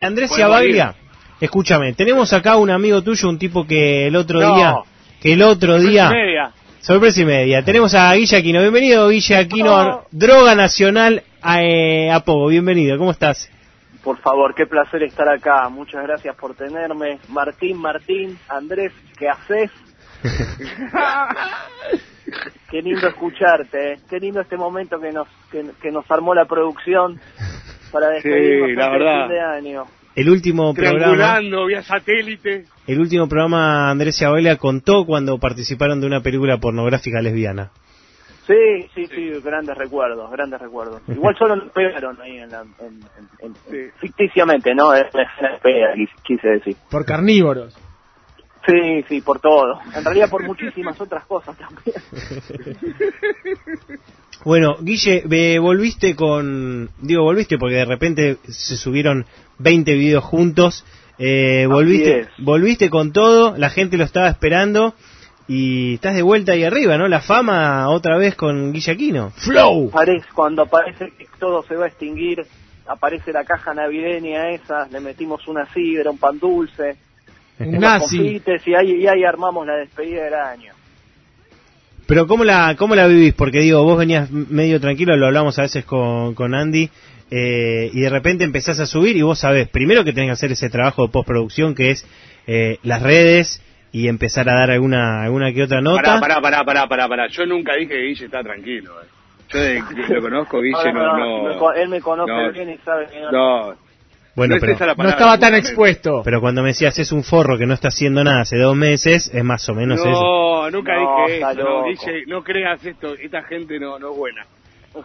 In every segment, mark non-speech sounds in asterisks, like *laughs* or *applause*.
Andrés Ciabaglia, escúchame, tenemos acá un amigo tuyo, un tipo que el otro No. día, que el otro día, media. sorpresa y media, tenemos a Guille Aquino, bienvenido Guille Aquino, Oh. Droga Nacional a, eh, a Pogo, bienvenido, ¿cómo estás? Por favor, qué placer estar acá. Muchas gracias por tenerme. Martín, Martín, Andrés, ¿qué haces? *laughs* qué lindo escucharte, eh. qué lindo este momento que nos que, que nos armó la producción para despedirnos Sí, la verdad. fin de año. El último programa, vía satélite. el último programa Andrés Ciabaglia contó cuando participaron de una película pornográfica lesbiana. Sí, sí, sí, grandes recuerdos, grandes recuerdos. *laughs* Igual solo nos pegaron ahí en la, en- en- en- Sí. ficticiamente, ¿no? Es una quis- quise decir. Por carnívoros. Sí, sí, por todo. En realidad por muchísimas otras cosas también. *laughs* Bueno, Guille, eh, volviste con... Digo, volviste porque de repente se subieron 20 videos juntos. Eh, volviste, volviste con todo, la gente lo estaba esperando y estás de vuelta ahí arriba, ¿no? La fama otra vez con Guille Aquino. ¡Flow! Parece, cuando parece que todo se va a extinguir, aparece la caja navideña esa, le metimos una sidra, un pan dulce, Un nazi. y ahí, y ahí armamos la despedida del año. Pero ¿cómo la, cómo la vivís? Porque digo, vos venías medio tranquilo, lo hablamos a veces con, con Andy, eh, y de repente empezás a subir y vos sabés, primero que tenés que hacer ese trabajo de postproducción que es eh, las redes y empezar a dar alguna, alguna que otra nota. Pará, pará, pará, pará, pará, pará. Yo nunca dije que Guille está tranquilo. eh. Yo de lo conozco, *laughs* Guille no... no, él me conoce no. bien y sabe que no. No, Bueno, no pero, estaba tan expuesto. pero cuando me decías es un forro que no está haciendo nada hace dos meses, es más o menos eso. No, nunca dije eso. No, no creas esto. Esta gente no, no es buena.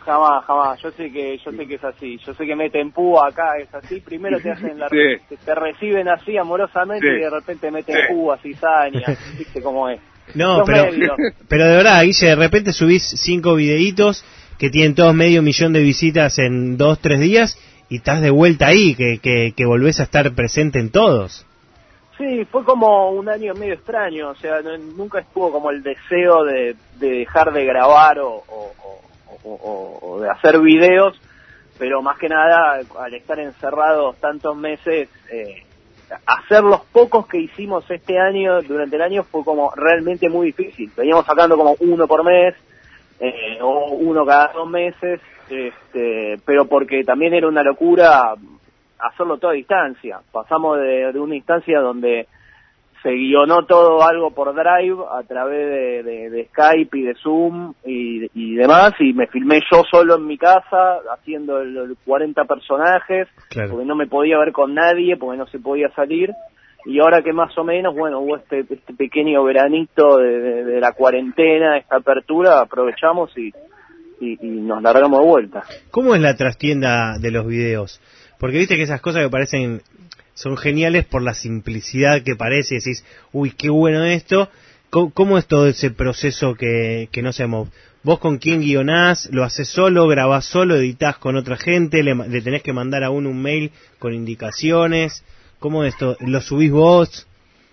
Jamás, jamás. Yo sé que yo sé que es así. Yo sé que meten púa acá, es así. Primero te hacen la, *laughs* Sí. te, te reciben así amorosamente Sí. y de repente meten Sí. púa, cizaña, *laughs* viste cómo es. No, Los pero, medios. *laughs* pero de verdad, Guille, de repente subís cinco videitos que tienen todos medio millón de visitas en dos, tres días y estás de vuelta ahí, que, que, volvés a estar presente en todos. Sí, fue como un año medio extraño, o sea, no- nunca estuvo como el deseo de, de dejar de grabar o- o de hacer videos, pero más que nada, al estar encerrados tantos meses, eh, hacer los pocos que hicimos este año, durante el año, fue como realmente muy difícil. Veníamos sacando como uno por mes, eh, o uno cada dos meses, este, pero porque también era una locura hacerlo todo a distancia. Pasamos de, de una instancia donde se guionó todo algo por Drive a través de, de- de Skype y de Zoom y, y demás, y me filmé yo solo en mi casa haciendo el, el 40 personajes, Claro. porque no me podía ver con nadie, porque no se podía salir. Y ahora que más o menos, bueno, hubo este, este pequeño veranito de, la cuarentena, esta apertura, aprovechamos y, y, nos largamos de vuelta. ¿Cómo es la trastienda de los videos? Porque viste que esas cosas que parecen son geniales por la simplicidad que parece, y decís, uy, qué bueno esto. ¿Cómo, es todo ese proceso que, que no sabemos? ¿Vos con quién guionás? ¿Lo haces solo? ¿Grabás solo? ¿Editás con otra gente? ¿Le, le tenés que mandar a uno un mail con indicaciones? ¿Cómo es esto? ¿Lo subís vos?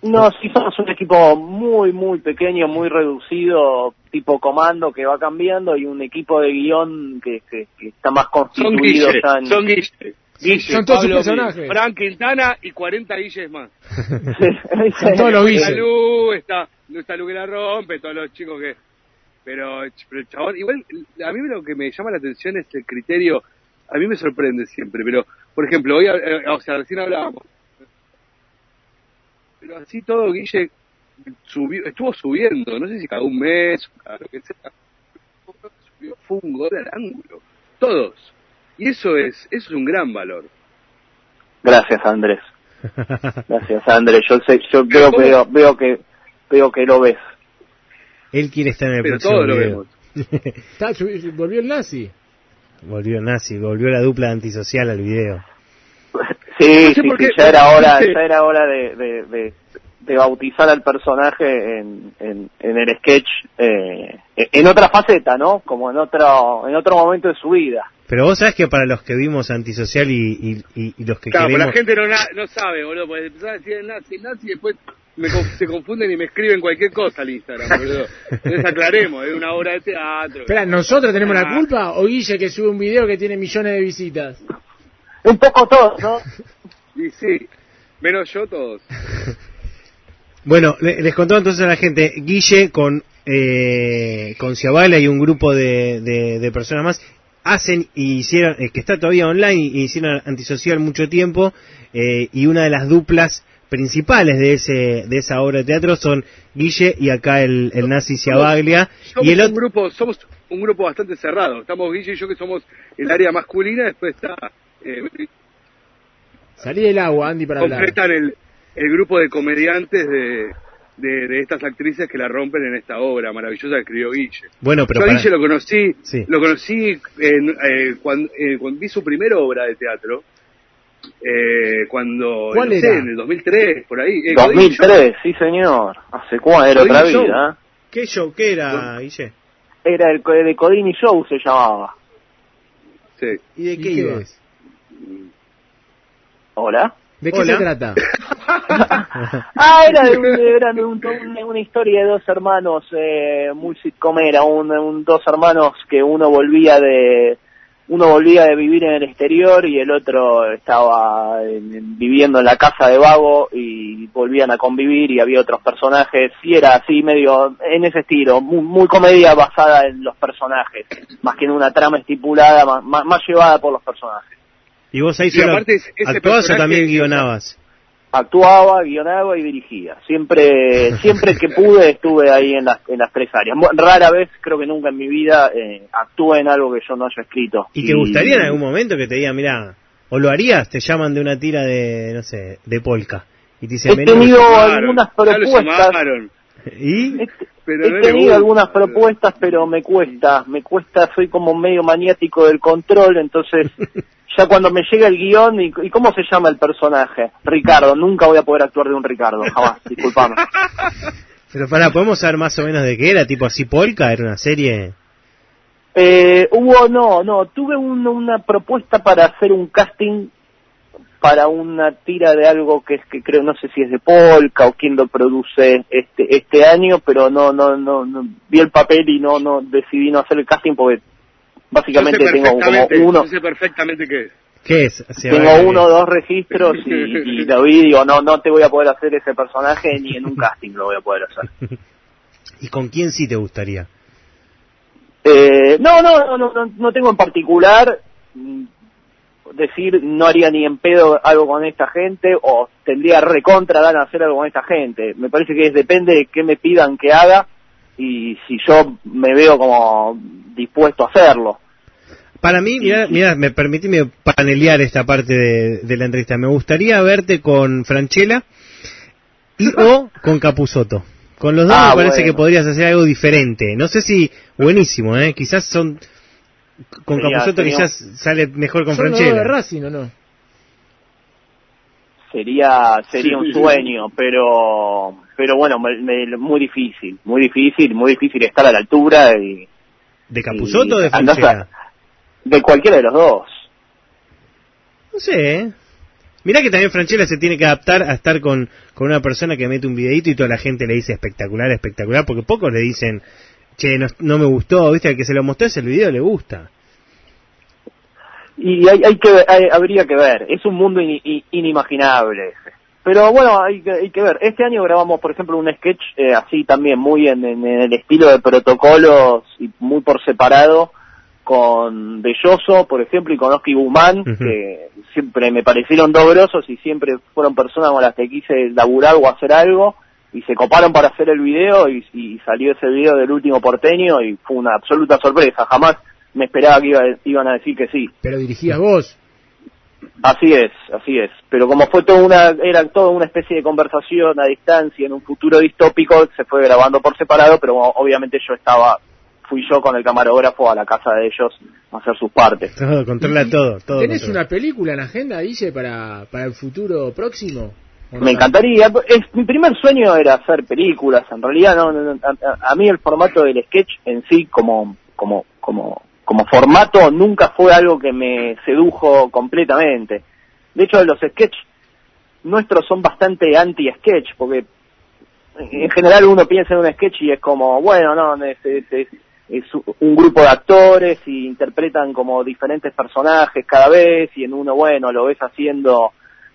No, sí somos un equipo muy, muy pequeño, muy reducido, tipo comando que va cambiando y un equipo de guion que, que, que está más Son constituido en- son Guille. Guille, Son todos sus Pablo personajes. Frank Quintana y 40 Guilles más. *laughs* Son todos los Está Guille. Lu, está, está Lu que la rompe, todos los chicos que... Pero, pero el chabón, igual, a mí lo que me llama la atención es el criterio, a mí me sorprende siempre, pero, por ejemplo, hoy, eh, o sea, recién hablábamos, pero así todo Guille subió, estuvo subiendo, no sé si cada un mes, cada lo que sea, subió, fue un gol al ángulo, todos, y eso es, eso es un gran valor. Gracias Andrés, gracias Andrés, yo sé, yo veo, veo, veo que, veo que lo ves. Él quiere estar en el Pero próximo lo video. vemos. Volvió el nazi. volvió nazi, volvió la dupla antisocial al video. Sí, No sé sí, sí, ya era *laughs* hora, ya era hora de, de, de, de bautizar al personaje en, en, en el sketch, eh, en otra faceta, ¿no? Como en otro, en otro momento de su vida. Pero vos sabés que para los que vimos antisocial y, y, y- y los que Claro, queremos... la gente no, na- no sabe, boludo, porque empezás a decir nazi, nazi, y después me se confunden y me escriben cualquier cosa al Instagram, boludo. Entonces aclaremos, es una obra de teatro. Espera, ¿nosotros tenemos la Ah. culpa o Guille que sube un video que tiene millones de visitas? Un poco todo, ¿no? Y sí, menos yo todos. *laughs* Bueno, le- les contaba entonces a la gente, Guille con, eh, con Ciabala y un grupo de, de, de personas más hacen y hicieron, eh, que está todavía online, y hicieron antisocial mucho tiempo, eh, y una de las duplas principales de ese de esa obra de teatro son Guille y acá el, el nazi Ciabaglia Somos y el un otro grupo, somos un grupo bastante cerrado. Estamos Guille y yo que somos el área masculina, después está eh, Salí del agua, Andy, para hablar. completan el, el grupo de comediantes de, de, de estas actrices que la rompen en esta obra maravillosa que escribió Guille. bueno, pero Yo a para- Guille lo conocí, Sí. lo conocí en, eh, cuando, eh, cuando vi su primera obra de teatro, eh, cuando, ¿Cuál no sé, era? en el 2003, por ahí. eh, Godín Show. 2003, sí señor. Hace cuándo, era otra Show. vida. ¿eh? ¿qué show? ¿qué era, Guille? Era el de Codini Show se llamaba. Sí. ¿Y de ¿Y qué qué iba? es? Hola. ¿De qué Hola. se trata? *laughs* Ah, era, de un- era de un- un- una historia de dos hermanos, eh, muy sitcomera, un, un- dos hermanos que uno volvía de uno volvía de vivir en el exterior y el otro estaba en- en- viviendo en la casa de vago y volvían a convivir y había otros personajes y era así medio en ese estilo, muy, muy comedia basada en los personajes, más que en una trama estipulada, más, más, más llevada por los personajes. ¿Y vos ahí solo actuabas o también guionabas? actuaba, guionaba y dirigía. Siempre, *laughs* siempre que pude estuve ahí en las, en las tres áreas. Rara vez, creo que nunca en mi vida, eh, actué en algo que yo no haya escrito. ¿Y te gustaría en algún momento que te digan, mira, o lo harías, te llaman de una tira de, no sé, de polka? Y te dicen, He tenido algunas propuestas. llamaron, ¿Y? He, pero he tenido algunas propuestas, pero me cuesta, me cuesta, soy como medio maniático del control, entonces *laughs* ya cuando me llega el guion, y, ¿y cómo se llama el personaje? Ricardo, nunca voy a poder actuar de un Ricardo, jamás, *laughs* disculpame. Pero para, ¿podemos saber más o menos de qué era? ¿Tipo así polka? ¿Era una serie? Eh, hubo, no, no, tuve un- una propuesta para hacer un casting para una tira de algo que es que creo, no sé si es de Polka o quién lo produce este este año, pero no, no, no, no vi el papel y no, no decidí no hacer el casting porque básicamente tengo como uno, sé perfectamente qué es. ¿Qué es? Tengo eh, uno o dos registros y, y lo vi y digo, no, no te voy a poder hacer ese personaje ni en un casting lo voy a poder hacer. *laughs* ¿Y con quién sí te gustaría? Eh, no, no, no, no, no, no tengo en particular decir no haría ni en pedo algo con esta gente o tendría recontra ganas de hacer algo con esta gente. Me parece que es, depende de qué me pidan que haga y si yo me veo como dispuesto a hacerlo. Para mí, mira, mira, me permitime panelear esta parte de, de la entrevista. Me gustaría verte con Franchella y *laughs* o con Capusoto. Con los dos Ah, me parece bueno. que podrías hacer algo diferente. No sé si buenísimo, ¿eh? Quizás son con Sería- Capusoto sería- quizás sale mejor con ¿Son los dos Franchella. de Racing o no? Sería sería un Sí. sueño, pero pero bueno, me- me- muy difícil, muy difícil, muy difícil estar a la altura y ¿De Capusoto o de Franchella? de cualquiera de los dos. No sé, ¿eh? Mirá que también Franchella se tiene que adaptar a estar con, con una persona que mete un videito y toda la gente le dice espectacular, espectacular, porque pocos le dicen, che, no, no me gustó, viste, al que se lo mostré el video le gusta. Y hay, hay que hay- habría que ver, es un mundo ini- i- inimaginable. ese. Pero bueno, hay que, hay que ver. Este año grabamos, por ejemplo, un sketch eh, así también, muy en, en el estilo de protocolos y muy por separado, con Belloso, por ejemplo, y con Oski Guzmán, Ujú. que siempre me parecieron dos grosos y siempre fueron personas con las que quise laburar o hacer algo, y se coparon para hacer el video y, y salió ese video del último porteño y fue una absoluta sorpresa. Jamás me esperaba que iba- iban a decir que sí. Pero dirigías vos. Así es, así es. Pero como fue toda una, era toda una especie de conversación a distancia en un futuro distópico, se fue grabando por separado, pero bueno, obviamente yo estaba, fui yo con el camarógrafo a la casa de ellos a hacer sus partes. Todo, controla todo, todo. ¿Tenés controla. una película en agenda, Guille, para, para el futuro próximo? Me encantaría. Es, mi primer sueño era hacer películas. En realidad, no, no, no, a, a mí el formato del sketch en sí, como, como, como, como formato, nunca fue algo que me sedujo completamente. De hecho, los sketch nuestros son bastante anti-sketch, porque en general uno piensa en un sketch y es como, bueno, no, es, es- es- es un grupo de actores y interpretan como diferentes personajes cada vez y en uno, bueno, lo ves haciendo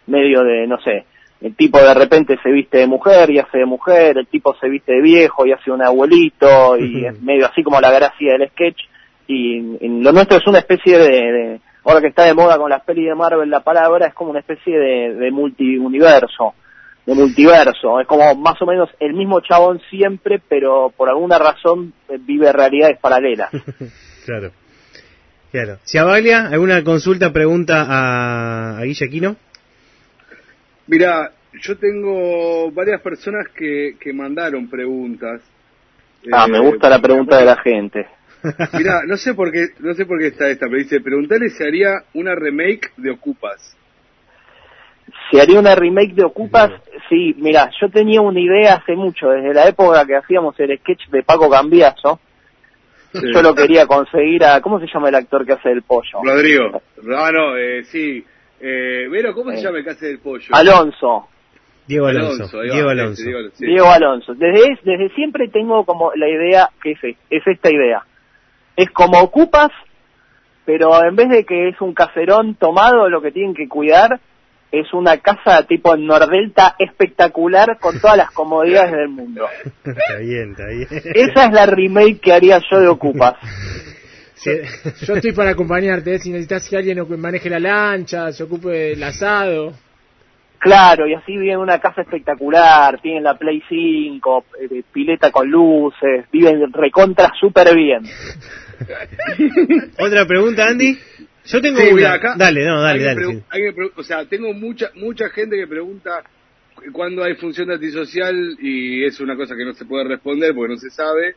medio de, no sé, el tipo de repente se viste de mujer y hace de mujer, el tipo se viste de viejo y hace un abuelito, y es medio así como la gracia del sketch. Y, y lo nuestro es una especie de, de- ahora que está de moda con las pelis de Marvel la palabra, es como una especie de, de multiuniverso, de multiverso. Es como más o menos el mismo chabón siempre, pero por alguna razón eh, vive realidades paralelas. *laughs* Claro. Claro. Si Avalia, ¿alguna consulta, pregunta a, a Guille Aquino? Mira, yo tengo varias personas que, que mandaron preguntas. Ah, Eh, me gusta la pregunta de la gente. Mira, no sé por qué, no sé por qué está esta, pero dice, preguntarle si haría una remake de Ocupas. Si haría una remake de Ocupas, sí, mira, yo tenía una idea hace mucho, desde la época que hacíamos el sketch de Paco Cambiazo, Sí. yo lo quería conseguir a, ¿cómo se llama el actor que hace el pollo? Rodrigo. Ah, no, eh, sí. Eh, Vero, ¿cómo se Eh. llama el que hace el pollo? Alonso, Diego Alonso. Diego ese, Alonso. Diego, sí. Diego Alonso. Desde, desde siempre tengo como la idea que es, es esta idea. Es como Ocupas, pero en vez de que es un caserón tomado, lo que tienen que cuidar es una casa tipo en Nordelta espectacular con todas las comodidades del mundo. *laughs* está bien, está bien. Esa es la remake que haría yo de Ocupas. *laughs* Sí. Yo estoy para acompañarte, ¿eh? si necesitas que alguien maneje la lancha, se ocupe del asado. Claro, y así viven una casa espectacular, tienen la Play 5, eh, pileta con luces, viven recontra súper bien. *laughs* ¿Otra pregunta, Andy? Yo tengo Sí, una. mira, acá dale, no, dale, dale. sí. o sea, tengo mucha mucha gente que pregunta cu- cuándo hay función de antisocial y es una cosa que no se puede responder porque no se sabe,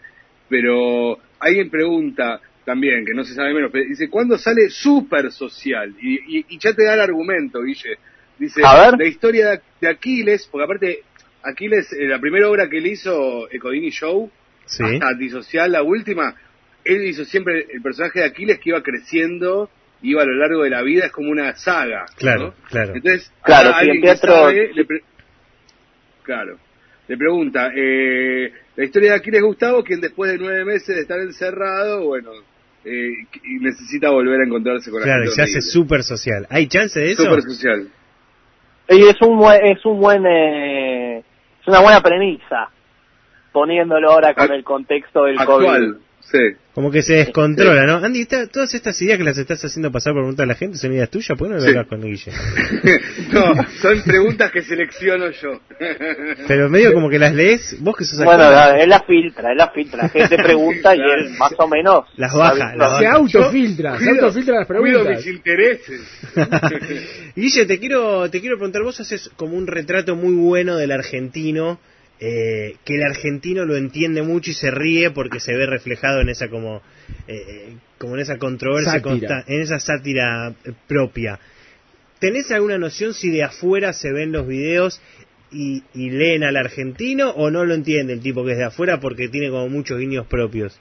pero alguien pregunta también, que no se sabe menos, pero dice, ¿cuándo sale Super Social? Y, y, y ya te da el argumento, Guille. Dice, A ver. la historia de, Aquiles, porque aparte, Aquiles, eh, la primera obra que él hizo, Ecodini Show, Sí. hasta Antisocial, la última, él hizo siempre el personaje de Aquiles que iba creciendo, iba a lo largo de la vida, es como una saga. Claro, ¿no? claro. Entonces, Claro, que teatro- sabe, le pre- claro, le pregunta, eh, la historia de Aquiles Gustavo, quien después de nueve meses de estar encerrado, bueno, eh, y necesita volver a encontrarse con la Claro, gente se hace súper social. ¿Hay chance de eso? Súper social. Y es un buen, es un buen, eh, es una buena premisa, poniéndolo ahora con Ac- el contexto del Actual, sí. Como que se descontrola, ¿no? Andy, esta- todas estas ideas que las estás haciendo pasar por pregunta a la gente son ideas tuyas, ¿por qué no lo Sí. hablas con Guille? *laughs* no, son preguntas que selecciono yo. *laughs* Pero medio como que las lees, vos que sos. Bueno, él la filtra, él la filtra, la gente pregunta y él más o menos... Las baja, las Se baja. autofiltra, se Cuido- autofiltra las cuido preguntas. mis intereses. *laughs* Guille, te quiero, te quiero preguntar, vos haces como un retrato muy bueno del argentino, eh, que el argentino lo entiende mucho y se ríe porque se ve reflejado en esa como, eh, como en esa controversia, consta- en esa sátira eh, propia. ¿Tenés alguna noción si de afuera se ven los videos y, y leen al argentino o no lo entiende el tipo que es de afuera porque tiene como muchos guiños propios?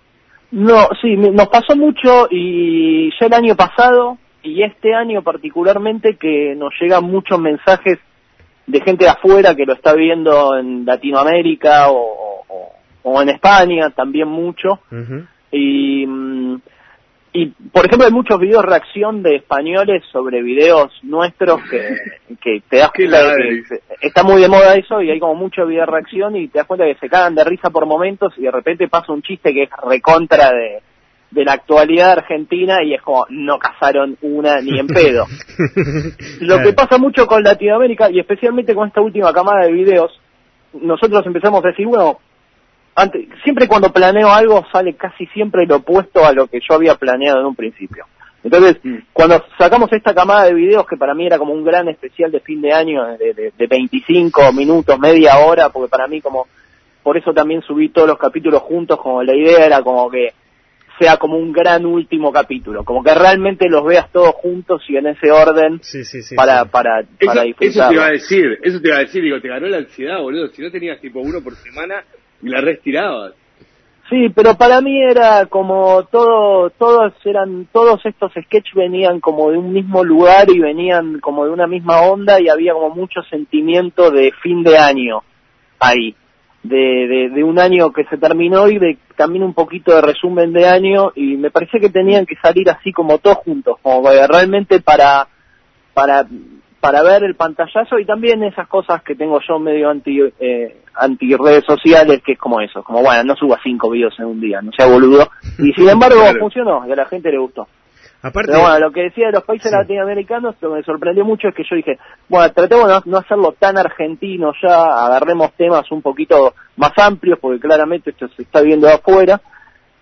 No, sí, me- nos pasó mucho y ya el año pasado y este año particularmente que nos llegan muchos mensajes de gente de afuera que lo está viendo en Latinoamérica o, o- o en España también mucho. Y mm, y por ejemplo hay muchos videos reacción de españoles sobre videos nuestros que, *laughs* que te das cuenta de que está muy de moda eso y hay como mucho video reacción y te das cuenta que se cagan de risa por momentos y de repente pasa un chiste que es recontra de, de la actualidad argentina y es como no cazaron una ni en pedo. *laughs* Lo que pasa mucho con Latinoamérica y especialmente con esta última camada de videos, nosotros empezamos a decir, bueno, antes, siempre cuando planeo algo sale casi siempre lo opuesto a lo que yo había planeado en un principio. Entonces, Mm. cuando sacamos esta camada de videos, que para mí era como un gran especial de fin de año, de, de, de 25 minutos, media hora, porque para mí como, por eso también subí todos los capítulos juntos, como la idea era como que sea como un gran último capítulo, como que realmente los veas todos juntos y en ese orden Sí, sí, sí. para, sí. para, Eso, para eso disfrutarlo. te iba a decir, eso te iba a decir, digo, te ganó la ansiedad, boludo. Si no tenías tipo uno por semana y la restirabas. Sí, pero para mí era como todo, todos eran, todos estos sketches venían como de un mismo lugar y venían como de una misma onda y había como mucho sentimiento de fin de año ahí, de, de, de un año que se terminó y de también un poquito de resumen de año y me parecía que tenían que salir así como todos juntos, como realmente para, para, para ver el pantallazo y también esas cosas que tengo yo medio anti eh, anti redes sociales, que es como eso, como bueno, no suba cinco videos en un día, no sea boludo. Y sin *laughs* embargo Claro. funcionó y a la gente le gustó. Aparte, Pero bueno, lo que decía de los países Sí. latinoamericanos, lo que me sorprendió mucho es que yo dije, bueno, tratemos de no, hacerlo tan argentino ya, agarremos temas un poquito más amplios, porque claramente esto se está viendo de afuera,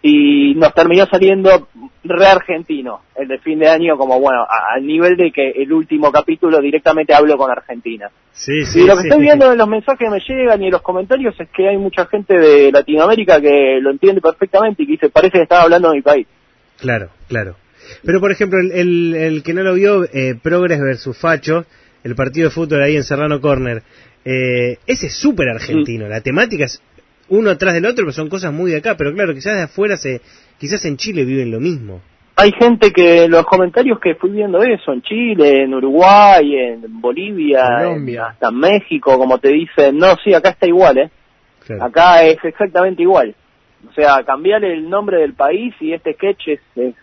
y nos terminó saliendo re argentino el de fin de año, como bueno, al nivel de que el último capítulo directamente hablo con Argentina. sí, sí, y lo que sí, estoy viendo en los mensajes que me llegan y en los comentarios es que hay mucha gente de Latinoamérica que lo entiende perfectamente y que dice, parece que estaba hablando de mi país. Claro, claro. Pero por ejemplo, el, el, el que no lo vio, eh, Progress versus Facho, el partido de fútbol ahí en Serrano Corner, eh, ese es súper argentino. La temática es uno atrás del otro, pero son cosas muy de acá. Pero claro, quizás de afuera, se, quizás en Chile viven lo mismo. Hay gente que los comentarios que fui viendo eso, en Chile, en Uruguay, en Bolivia, Colombia. en- hasta en México, como te dicen, no, sí, acá está igual, ¿eh? Claro. Acá es exactamente igual. O sea, cambiar el nombre del país y este sketch es, es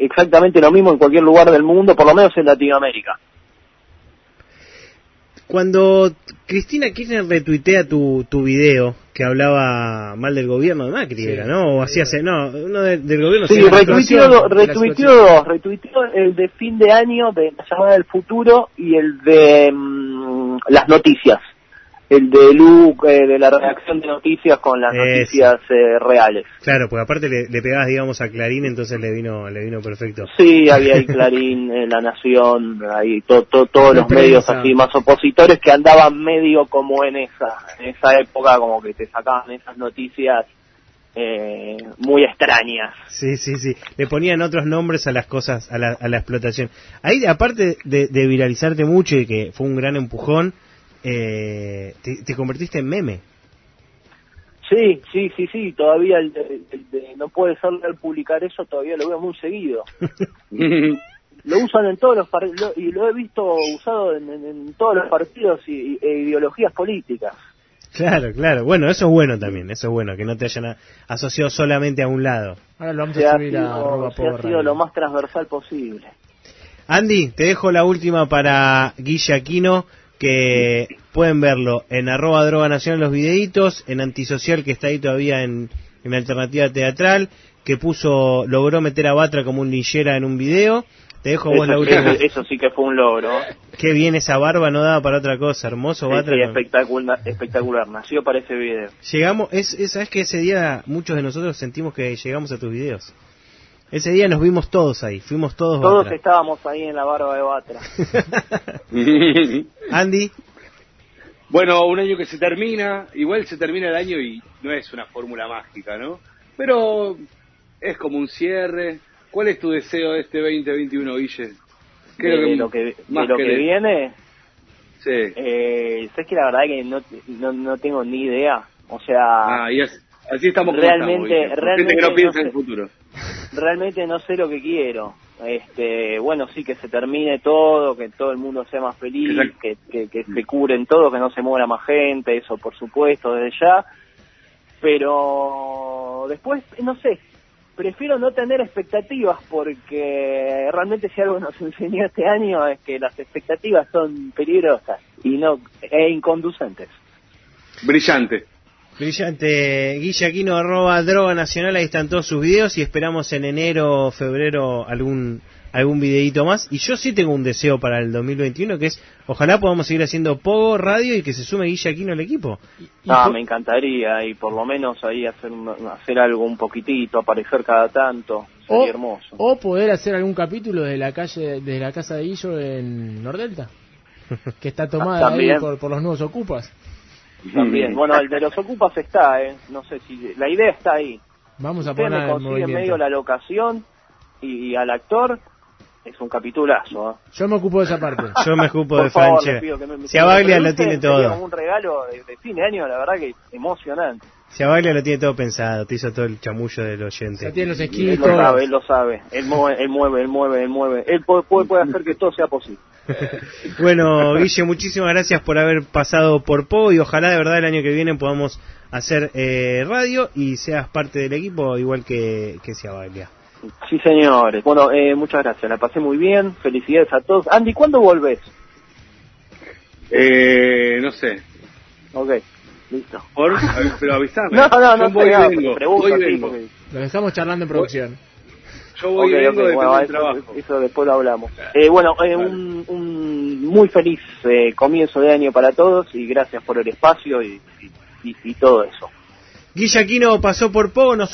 exactamente lo mismo en cualquier lugar del mundo, por lo menos en Latinoamérica. Cuando Cristina Kirchner retuitea tu, tu video que hablaba mal del gobierno de Macri, Sí. era, ¿no? O hacía, no, uno de- del gobierno Sí, sí, retuiteó, retuiteó dos, retuiteó el de fin de año de la llamada del futuro y el de mm, las noticias, el de Lu, eh, de la redacción de noticias con las noticias eh, reales. Claro, porque aparte le, le pegabas, digamos, a Clarín, entonces le vino, le vino perfecto. Sí, había ahí Clarín, eh, La Nación, ahí to- to- todos La los medios así más opositores que andaban medio como en esa, en esa época como que te sacaban esas noticias eh, muy extrañas. Sí, sí, sí. Le ponían otros nombres a las cosas, a la, a la explotación. Ahí, aparte de, de viralizarte mucho y que fue un gran empujón, eh, te, te convertiste en meme. Sí, sí, sí, sí, todavía el de- el de- no puede ser publicar eso, todavía lo veo muy seguido. *laughs* Lo usan en todos los lo- y lo he visto usado en, en- en todos los partidos y, e ideologías políticas. Claro, claro. Bueno, eso es bueno también, eso es bueno, que no te hayan asociado solamente a un lado. Ahora lo vamos Se a ha subir a arroba sido, se ha sido lo más transversal posible. Andy, te dejo la última para Guille Aquino, que pueden verlo en arroba droga nacional los videitos, en antisocial que está ahí todavía en, en alternativa teatral, que puso, logró meter a Batra como un linchera en un video. Te dejo vos la Eso, última. sí, *laughs* eso sí que fue un logro. Qué bien esa barba, no daba para otra cosa. Hermoso Batra. sí, espectacular, espectacular. Nació para ese video. Llegamos, es, es- sabes que ese día muchos de nosotros sentimos que llegamos a tus videos. Ese día nos vimos todos ahí, fuimos todos Todos Batra. estábamos ahí en la barba de Batra. *laughs* Andy, Bueno, un año que se termina, igual se termina el año y no es una fórmula mágica, ¿no? Pero es como un cierre. ¿Cuál es tu deseo de este 2021, Guille? ¿Qué es de lo que, de más lo que viene, Sí. eh, sabes que la verdad que no, no, no tengo ni idea. O sea, Ah, y es- así estamos como Realmente- estamos, Guille. Por realmente gente que no piensa no en el futuro. Realmente no sé lo que quiero. Este, bueno, sí que se termine todo, que todo el mundo sea más feliz, que, que, que se curen todo, que no se muera más gente, eso por supuesto desde ya. Pero después, no sé, prefiero no tener expectativas porque realmente si algo nos *laughs* enseñó este año es que las expectativas son peligrosas y no e inconducentes. Brillante. Brillante, Guille Aquino, arroba droga nacional, ahí están todos sus videos y esperamos en enero o febrero algún algún videíto más. Y yo sí tengo un deseo para el 2021 que es, ojalá podamos seguir haciendo Pogo Radio y que se sume Guille Aquino al equipo. Y Ah, me encantaría y por lo menos ahí hacer hacer algo un poquitito, aparecer cada tanto, sería o, hermoso. o poder hacer algún capítulo de la calle, de la casa de Guillo en Nordelta, *laughs* que está tomada ahí También. por, por los nuevos ocupas. *laughs* También, bueno, el de los *laughs* ocupas está, eh, no sé si la idea está ahí. Vamos a Usted poner me en consigue en movimiento. medio la locación y, al actor es un capitulazo. ¿eh? Yo me ocupo de esa parte. *laughs* Yo me ocupo Por de Franche. Si Abaglia lo tiene todo. Un regalo de, de fin de año, la verdad que emocionante. Si Abaglia lo tiene todo pensado, te hizo todo el chamullo del oyente. Ya tiene los él lo sabe, él lo sabe. Él mueve, él mueve, él mueve, él mueve. Él puede, puede, puede hacer que todo sea posible. *laughs* Bueno, Guille, muchísimas gracias por haber pasado por Po y ojalá de verdad el año que viene podamos hacer eh, radio y seas parte del equipo igual que, que sea Baglia. Sí, señores. Bueno, eh, muchas gracias. La pasé muy bien. Felicidades a todos. Andy, ¿cuándo volvés? Eh, no sé. Ok, listo. Por, pero avisame. *laughs* No, no, no voy sé, vengo. pregunto voy y así, vengo. porque- Lo dejamos charlando en producción. Yo voy Ok, y vengo ok, depende bueno, del eso, trabajo. eso después lo hablamos. Eh, bueno, eh, un, un muy feliz eh, comienzo de año para todos y gracias por el espacio y, y, y- y todo eso. Guillaquino pasó por Pogo, nos